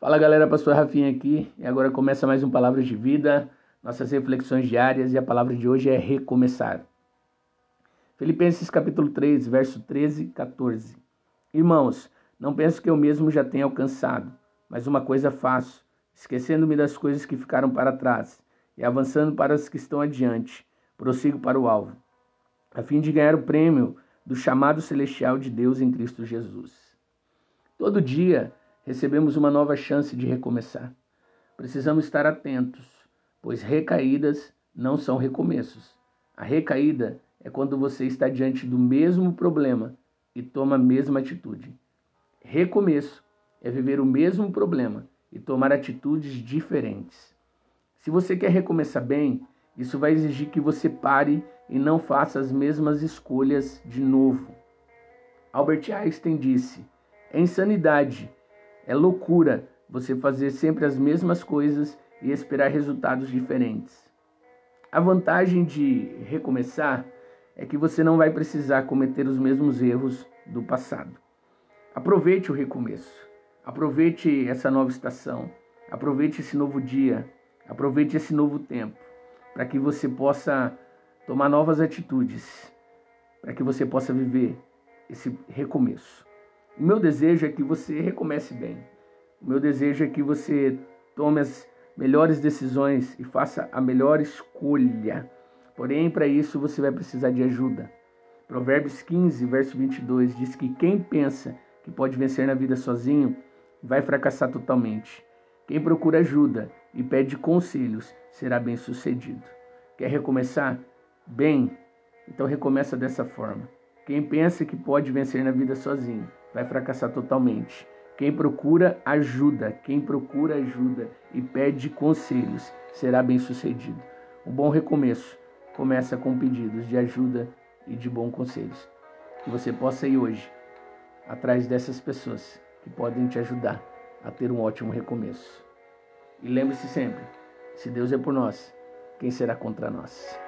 Fala galera, pastor Rafinha aqui e agora começa mais um Palavras de Vida, nossas reflexões diárias e a palavra de hoje é recomeçar. Filipenses capítulo 3, verso 13 e 14. Irmãos, não penso que eu mesmo já tenha alcançado, mas uma coisa faço, esquecendo-me das coisas que ficaram para trás e avançando para as que estão adiante, prossigo para o alvo, a fim de ganhar o prêmio do chamado celestial de Deus em Cristo Jesus. Todo dia recebemos uma nova chance de recomeçar. Precisamos estar atentos, pois recaídas não são recomeços. A recaída é quando você está diante do mesmo problema e toma a mesma atitude. Recomeço é viver o mesmo problema e tomar atitudes diferentes. Se você quer recomeçar bem, isso vai exigir que você pare e não faça as mesmas escolhas de novo. Albert Einstein disse: é insanidade é loucura você fazer sempre as mesmas coisas e esperar resultados diferentes. A vantagem de recomeçar é que você não vai precisar cometer os mesmos erros do passado. Aproveite o recomeço. Aproveite essa nova estação. Aproveite esse novo dia. Aproveite esse novo tempo para que você possa tomar novas atitudes, para que você possa viver esse recomeço. O meu desejo é que você recomece bem. O meu desejo é que você tome as melhores decisões e faça a melhor escolha. Porém, para isso você vai precisar de ajuda. Provérbios 15, verso 22 diz que quem pensa que pode vencer na vida sozinho vai fracassar totalmente. Quem procura ajuda e pede conselhos será bem sucedido. Quer recomeçar? Bem, então recomeça dessa forma. Quem pensa que pode vencer na vida sozinho vai fracassar totalmente. Quem procura ajuda, quem procura ajuda e pede conselhos será bem sucedido. Um bom recomeço começa com pedidos de ajuda e de bons conselhos. Que você possa ir hoje atrás dessas pessoas que podem te ajudar a ter um ótimo recomeço. E lembre-se sempre: se Deus é por nós, quem será contra nós?